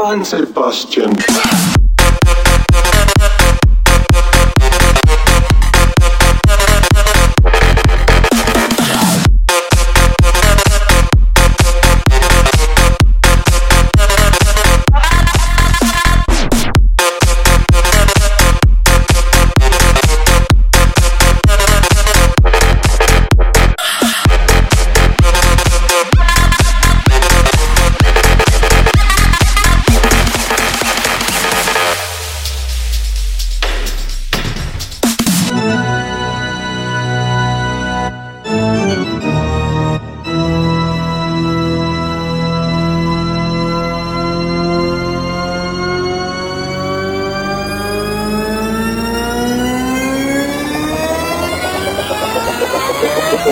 Johann Sebastian.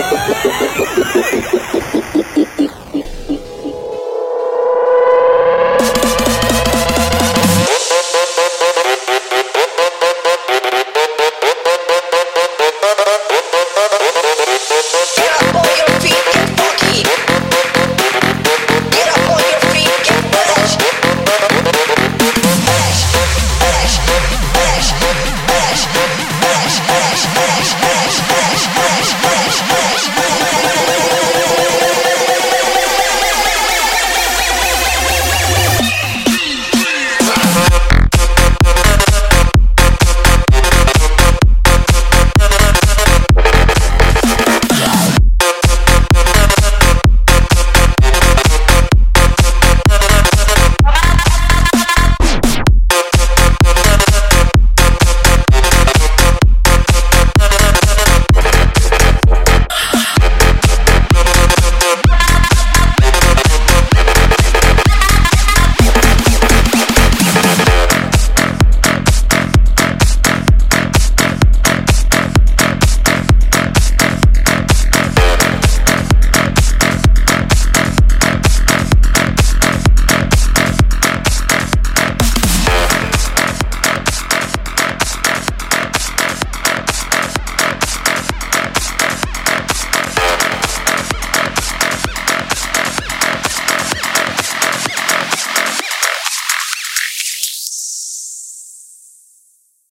Thank